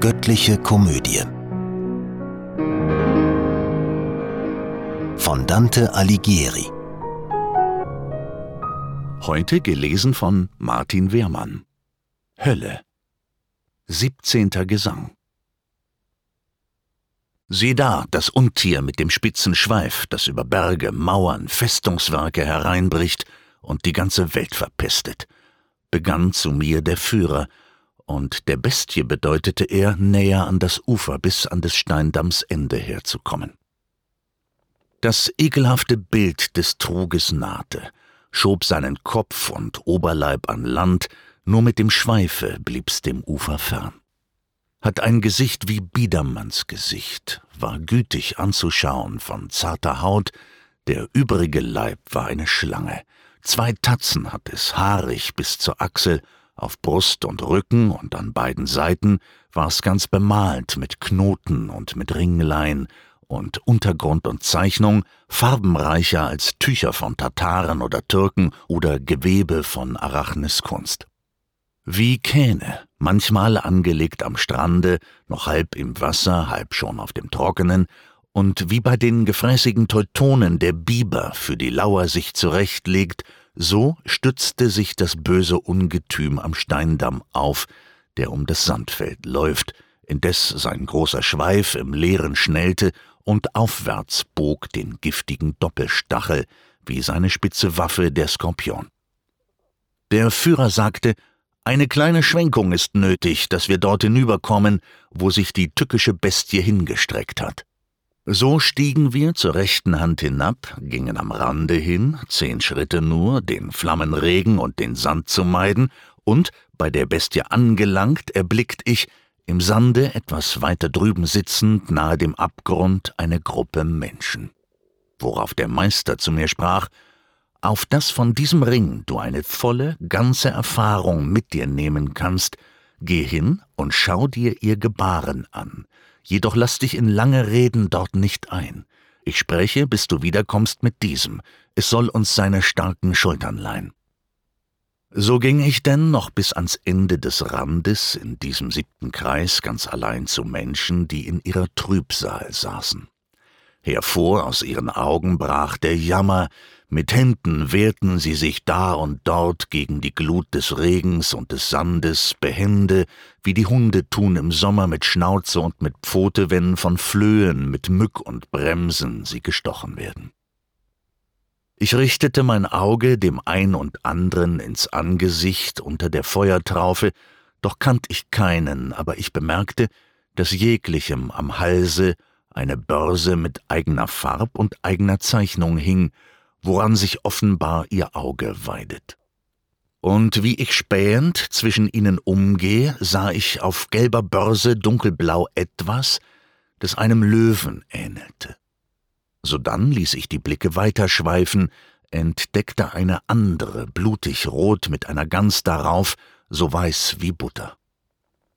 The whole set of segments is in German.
Göttliche Komödie von Dante Alighieri. Heute gelesen von Martin Wehrmann. Hölle. 17. Gesang. Sieh da, das Untier mit dem spitzen Schweif, das über Berge, Mauern, Festungswerke hereinbricht und die ganze Welt verpestet, begann zu mir der Führer, und der Bestie bedeutete er, näher an das Ufer bis an des Steindamms Ende herzukommen. Das ekelhafte Bild des Truges nahte, schob seinen Kopf und Oberleib an Land, nur mit dem Schweife blieb's dem Ufer fern. Hat ein Gesicht wie Biedermanns Gesicht, war gütig anzuschauen, von zarter Haut, der übrige Leib war eine Schlange, zwei Tatzen hat es, haarig bis zur Achsel, auf Brust und Rücken und an beiden Seiten war's ganz bemalt mit Knoten und mit Ringlein, und Untergrund und Zeichnung farbenreicher als Tücher von Tataren oder Türken oder Gewebe von Arachniskunst. Wie Kähne, manchmal angelegt am Strande, noch halb im Wasser, halb schon auf dem Trockenen, und wie bei den gefräßigen Teutonen der Biber für die Lauer sich zurechtlegt, so stützte sich das böse Ungetüm am Steindamm auf, der um das Sandfeld läuft, indes sein großer Schweif im Leeren schnellte und aufwärts bog den giftigen Doppelstachel, wie seine spitze Waffe der Skorpion. Der Führer sagte, eine kleine Schwenkung ist nötig, dass wir dort hinüberkommen, wo sich die tückische Bestie hingestreckt hat. So stiegen wir zur rechten Hand hinab, gingen am Rande hin, zehn Schritte nur, den Flammenregen und den Sand zu meiden, und, bei der Bestie angelangt, erblickt ich, im Sande etwas weiter drüben sitzend, nahe dem Abgrund, eine Gruppe Menschen. Worauf der Meister zu mir sprach, auf dass von diesem Ring du eine volle, ganze Erfahrung mit dir nehmen kannst, geh hin und schau dir ihr Gebaren an, jedoch lass dich in lange Reden dort nicht ein. Ich spreche, bis du wiederkommst mit diesem, es soll uns seine starken Schultern leihen. So ging ich denn noch bis ans Ende des Randes in diesem siebten Kreis ganz allein zu Menschen, die in ihrer Trübsal saßen. Hervor aus ihren Augen brach der Jammer, mit Händen wehrten sie sich da und dort gegen die Glut des Regens und des Sandes, behende, wie die Hunde tun im Sommer mit Schnauze und mit Pfote, wenn von Flöhen mit Mück und Bremsen sie gestochen werden. Ich richtete mein Auge dem ein und andren ins Angesicht unter der Feuertraufe, doch kannt ich keinen, aber ich bemerkte, dass jeglichem am Halse eine Börse mit eigener Farb und eigener Zeichnung hing, woran sich offenbar ihr Auge weidet. Und wie ich spähend zwischen ihnen umgehe, sah ich auf gelber Börse dunkelblau etwas, das einem Löwen ähnelte. Sodann ließ ich die Blicke weiterschweifen, entdeckte eine andere, blutig rot mit einer Gans darauf, so weiß wie Butter.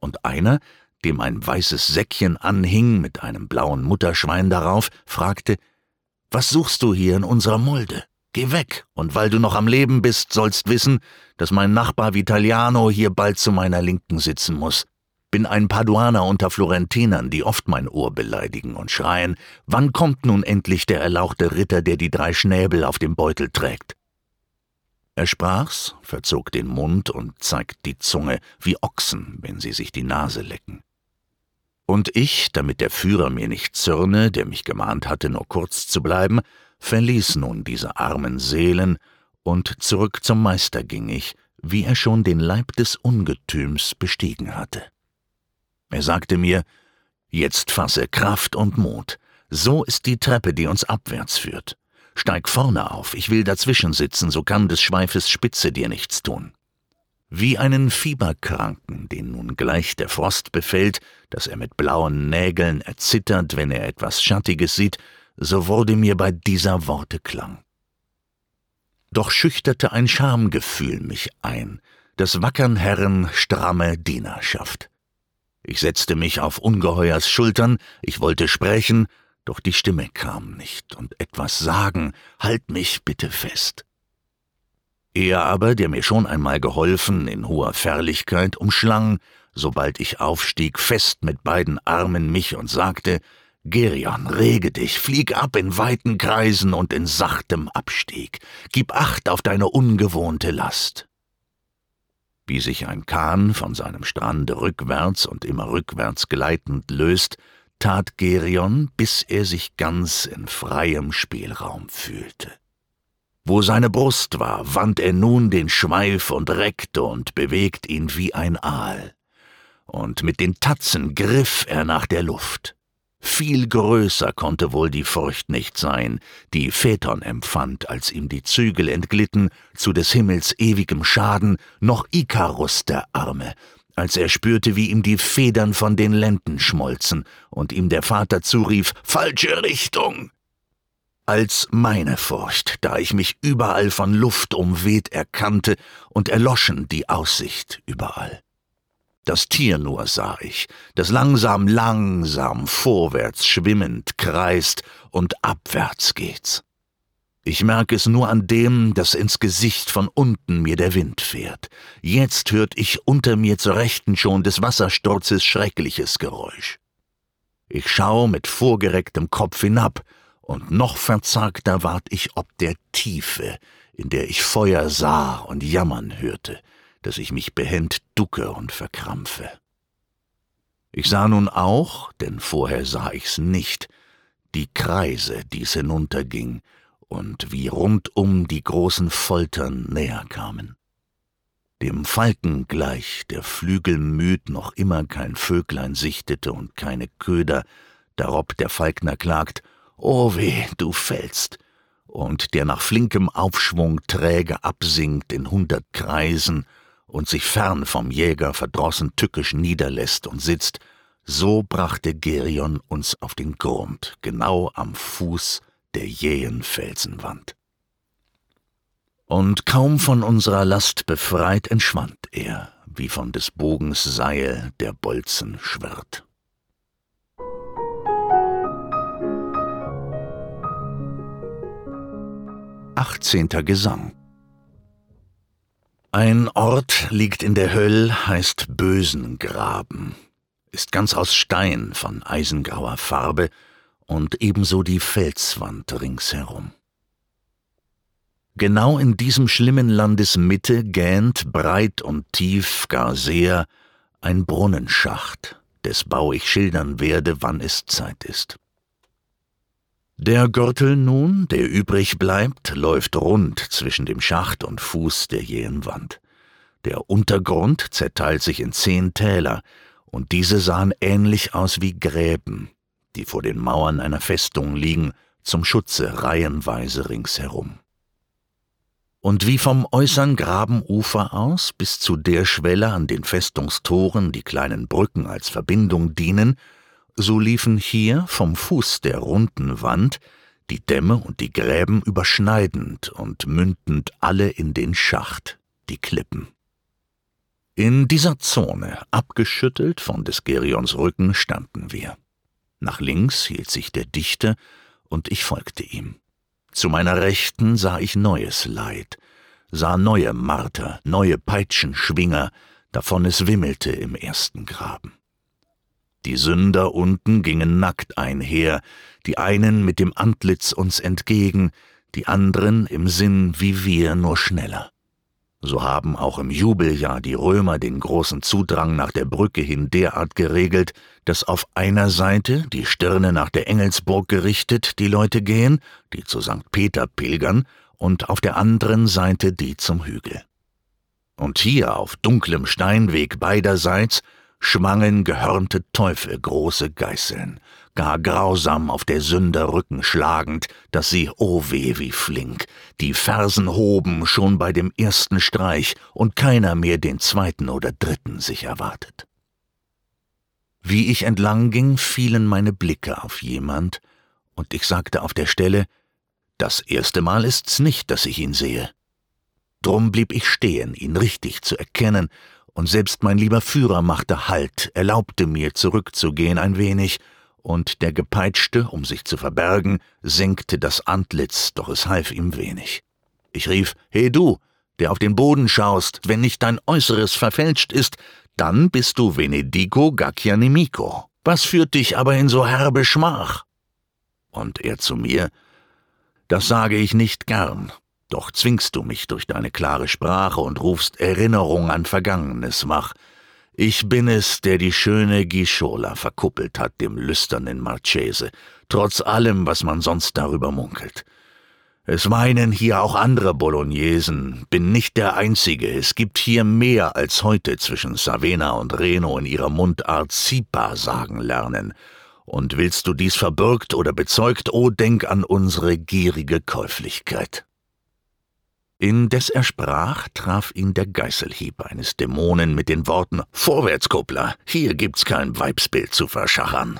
Und einer, dem ein weißes Säckchen anhing mit einem blauen Mutterschwein darauf, fragte, was suchst du hier in unserer Mulde? Geh weg, und weil du noch am Leben bist, sollst wissen, dass mein Nachbar Vitaliano hier bald zu meiner Linken sitzen muss. Bin ein Paduaner unter Florentinern, die oft mein Ohr beleidigen und schreien, wann kommt nun endlich der erlauchte Ritter, der die drei Schnäbel auf dem Beutel trägt? Er sprach's, verzog den Mund und zeigt die Zunge wie Ochsen, wenn sie sich die Nase lecken. Und ich, damit der Führer mir nicht zürne, der mich gemahnt hatte, nur kurz zu bleiben, verließ nun diese armen Seelen, und zurück zum Meister ging ich, wie er schon den Leib des Ungetüms bestiegen hatte. Er sagte mir, Jetzt fasse Kraft und Mut. So ist die Treppe, die uns abwärts führt. Steig vorne auf, ich will dazwischen sitzen, so kann des Schweifes Spitze dir nichts tun. Wie einen Fieberkranken, den nun gleich der Frost befällt, dass er mit blauen Nägeln erzittert, wenn er etwas Schattiges sieht, so wurde mir bei dieser Worte Klang. Doch schüchterte ein Schamgefühl mich ein, des wackern Herren stramme Dienerschaft. Ich setzte mich auf Ungeheuers Schultern, ich wollte sprechen, doch die Stimme kam nicht, und etwas sagen, halt mich bitte fest. Er aber, der mir schon einmal geholfen in hoher Fährlichkeit, umschlang, sobald ich aufstieg, fest mit beiden Armen mich und sagte, Gerion, rege dich, flieg ab in weiten Kreisen und in sachtem Abstieg, gib Acht auf deine ungewohnte Last. Wie sich ein Kahn von seinem Strande rückwärts und immer rückwärts gleitend löst, tat Gerion, bis er sich ganz in freiem Spielraum fühlte. Wo seine Brust war, wand er nun den Schweif und reckte und bewegt ihn wie ein Aal. Und mit den Tatzen griff er nach der Luft. Viel größer konnte wohl die Furcht nicht sein, die Phaeton empfand, als ihm die Zügel entglitten, zu des Himmels ewigem Schaden, noch Ikarus der Arme, als er spürte, wie ihm die Federn von den Lenden schmolzen und ihm der Vater zurief, falsche Richtung! Als meine Furcht, da ich mich überall von Luft umweht erkannte und erloschen die Aussicht überall. Das Tier nur sah ich, das langsam, langsam vorwärts schwimmend kreist und abwärts geht's. Ich merk es nur an dem, dass ins Gesicht von unten mir der Wind fährt. Jetzt hört ich unter mir zur Rechten schon des Wassersturzes schreckliches Geräusch. Ich schau mit vorgerecktem Kopf hinab, und noch verzagter ward ich ob der Tiefe, in der ich Feuer sah und jammern hörte, dass ich mich behend ducke und verkrampfe. Ich sah nun auch, denn vorher sah ich's nicht, die Kreise, die's hinunterging, und wie rundum die großen Foltern näher kamen. Dem Falken gleich, der flügelmüd noch immer kein Vöglein sichtete und keine Köder, darob der Falkner klagt, O weh, du fällst, und der nach flinkem Aufschwung träge absinkt in hundert Kreisen und sich fern vom Jäger verdrossen tückisch niederlässt und sitzt, so brachte Gerion uns auf den Grund, genau am Fuß der jähen Felsenwand. Und kaum von unserer Last befreit, entschwand er, wie von des Bogens Seil der Bolzen schwirrt. Achtzehnter Gesang ein Ort liegt in der Höll, heißt Bösengraben, ist ganz aus Stein von eisengrauer Farbe und ebenso die Felswand ringsherum. Genau in diesem schlimmen Landes Mitte gähnt breit und tief, gar sehr, ein Brunnenschacht, des Bau ich schildern werde, wann es Zeit ist. Der Gürtel nun, der übrig bleibt, läuft rund zwischen dem Schacht und Fuß der jähen Wand. Der Untergrund zerteilt sich in zehn Täler, und diese sahen ähnlich aus wie Gräben, die vor den Mauern einer Festung liegen, zum Schutze reihenweise ringsherum. Und wie vom äußern Grabenufer aus bis zu der Schwelle an den Festungstoren die kleinen Brücken als Verbindung dienen, so liefen hier vom Fuß der runden Wand die Dämme und die Gräben überschneidend und mündend alle in den Schacht, die Klippen. In dieser Zone, abgeschüttelt von des Gerions Rücken, standen wir. Nach links hielt sich der Dichter, und ich folgte ihm. Zu meiner Rechten sah ich neues Leid, sah neue Marter, neue Peitschenschwinger, davon es wimmelte im ersten Graben. Die Sünder unten gingen nackt einher, die einen mit dem Antlitz uns entgegen, die anderen im Sinn wie wir nur schneller. So haben auch im Jubeljahr die Römer den großen Zudrang nach der Brücke hin derart geregelt, dass auf einer Seite, die Stirne nach der Engelsburg gerichtet, die Leute gehen, die zu St. Peter pilgern, und auf der anderen Seite die zum Hügel. Und hier auf dunklem Steinweg beiderseits schwangen gehörnte Teufel große Geißeln, gar grausam auf der Sünder Rücken schlagend, dass sie, oh weh, wie flink, die Fersen hoben schon bei dem ersten Streich und keiner mehr den zweiten oder dritten sich erwartet. Wie ich entlang ging, fielen meine Blicke auf jemand, und ich sagte auf der Stelle, das erste Mal ist's nicht, dass ich ihn sehe. Drum blieb ich stehen, ihn richtig zu erkennen, und selbst mein lieber Führer machte Halt, erlaubte mir zurückzugehen ein wenig, und der Gepeitschte, um sich zu verbergen, senkte das Antlitz, doch es half ihm wenig. Ich rief, He du, der auf den Boden schaust, wenn nicht dein Äußeres verfälscht ist, dann bist du Venedico Gacchianemico. Was führt dich aber in so herbe Schmach? Und er zu mir, das sage ich nicht gern, doch zwingst du mich durch deine klare Sprache und rufst Erinnerung an Vergangenes wach. Ich bin es, der die schöne Gischola verkuppelt hat, dem lüsternen Marchese, trotz allem, was man sonst darüber munkelt. Es meinen hier auch andere Bolognesen, bin nicht der Einzige, es gibt hier mehr als heute zwischen Savena und Reno in ihrer Mundart Zipa sagen lernen. Und willst du dies verbürgt oder bezeugt, o oh, denk an unsere gierige Käuflichkeit. Indes er sprach, traf ihn der Geißelhieb eines Dämonen mit den Worten Vorwärts, Kuppler, hier gibt's kein Weibsbild zu verschachern.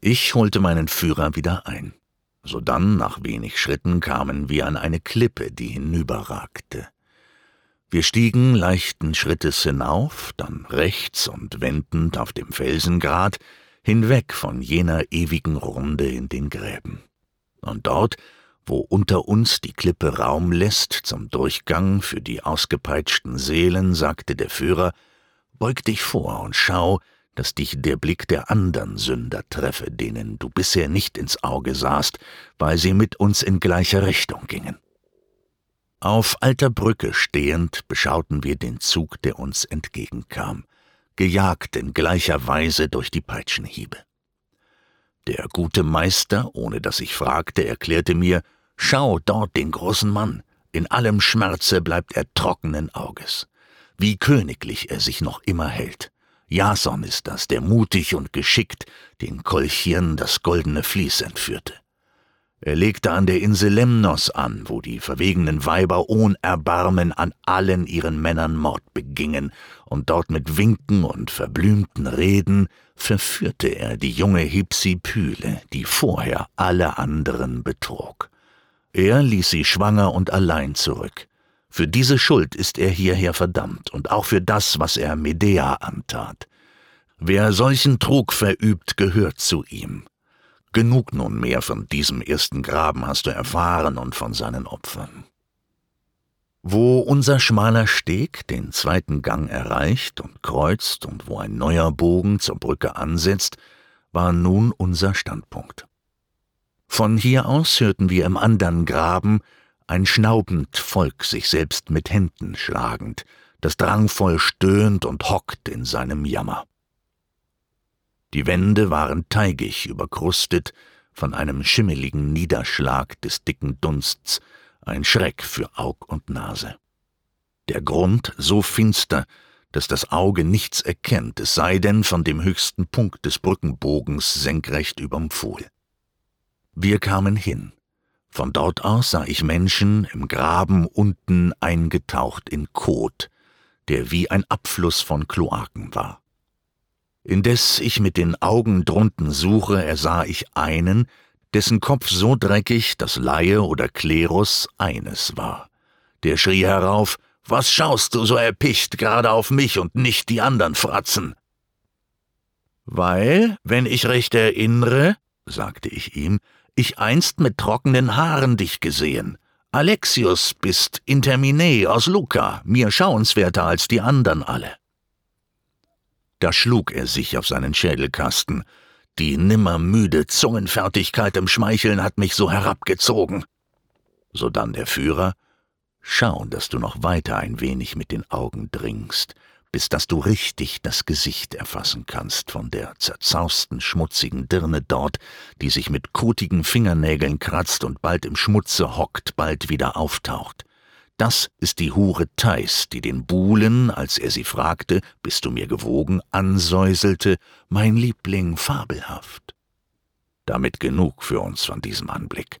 Ich holte meinen Führer wieder ein. Sodann, nach wenig Schritten, kamen wir an eine Klippe, die hinüberragte. Wir stiegen leichten Schrittes hinauf, dann rechts und wendend auf dem Felsengrat, hinweg von jener ewigen Runde in den Gräben. Und dort, wo unter uns die Klippe Raum lässt zum Durchgang für die ausgepeitschten Seelen, sagte der Führer, beug dich vor und schau, dass dich der Blick der andern Sünder treffe, denen du bisher nicht ins Auge sahst, weil sie mit uns in gleicher Richtung gingen. Auf alter Brücke stehend beschauten wir den Zug, der uns entgegenkam, gejagt in gleicher Weise durch die Peitschenhiebe. Der gute Meister, ohne dass ich fragte, erklärte mir, Schau dort den großen Mann, in allem Schmerze bleibt er trockenen Auges. Wie königlich er sich noch immer hält. Jason ist das, der mutig und geschickt den Kolchien das goldene Vlies entführte. Er legte an der Insel Lemnos an, wo die verwegenen Weiber ohn Erbarmen an allen ihren Männern Mord begingen, und dort mit Winken und verblümten Reden verführte er die junge Hypsipyle, die vorher alle anderen betrog. Er ließ sie schwanger und allein zurück. Für diese Schuld ist er hierher verdammt und auch für das, was er Medea antat. Wer solchen Trug verübt, gehört zu ihm. Genug nunmehr von diesem ersten Graben hast du erfahren und von seinen Opfern. Wo unser schmaler Steg den zweiten Gang erreicht und kreuzt und wo ein neuer Bogen zur Brücke ansetzt, war nun unser Standpunkt. Von hier aus hörten wir im andern Graben ein schnaubend Volk sich selbst mit Händen schlagend, das drangvoll stöhnt und hockt in seinem Jammer. Die Wände waren teigig überkrustet von einem schimmeligen Niederschlag des dicken Dunsts, ein Schreck für Aug und Nase. Der Grund so finster, dass das Auge nichts erkennt, es sei denn von dem höchsten Punkt des Brückenbogens senkrecht überm Pfuhl. Wir kamen hin. Von dort aus sah ich Menschen im Graben unten eingetaucht in Kot, der wie ein Abfluss von Kloaken war. Indes ich mit den Augen drunten suche, ersah ich einen, dessen Kopf so dreckig, dass Laie oder Klerus eines war. Der schrie herauf, Was schaust du so erpicht gerade auf mich und nicht die andern Fratzen? Weil, wenn ich recht erinnere, sagte ich ihm, ich einst mit trockenen Haaren dich gesehen. Alexius bist Intermine aus Luca, mir schauenswerter als die andern alle. Da schlug er sich auf seinen Schädelkasten. Die nimmermüde Zungenfertigkeit im Schmeicheln hat mich so herabgezogen. Sodann der Führer, schau, dass du noch weiter ein wenig mit den Augen dringst, bis dass du richtig das Gesicht erfassen kannst von der zerzausten, schmutzigen Dirne dort, die sich mit kotigen Fingernägeln kratzt und bald im Schmutze hockt, bald wieder auftaucht. Das ist die Hure Theis, die den Buhlen, als er sie fragte, bist du mir gewogen, ansäuselte, mein Liebling fabelhaft. Damit genug für uns von diesem Anblick.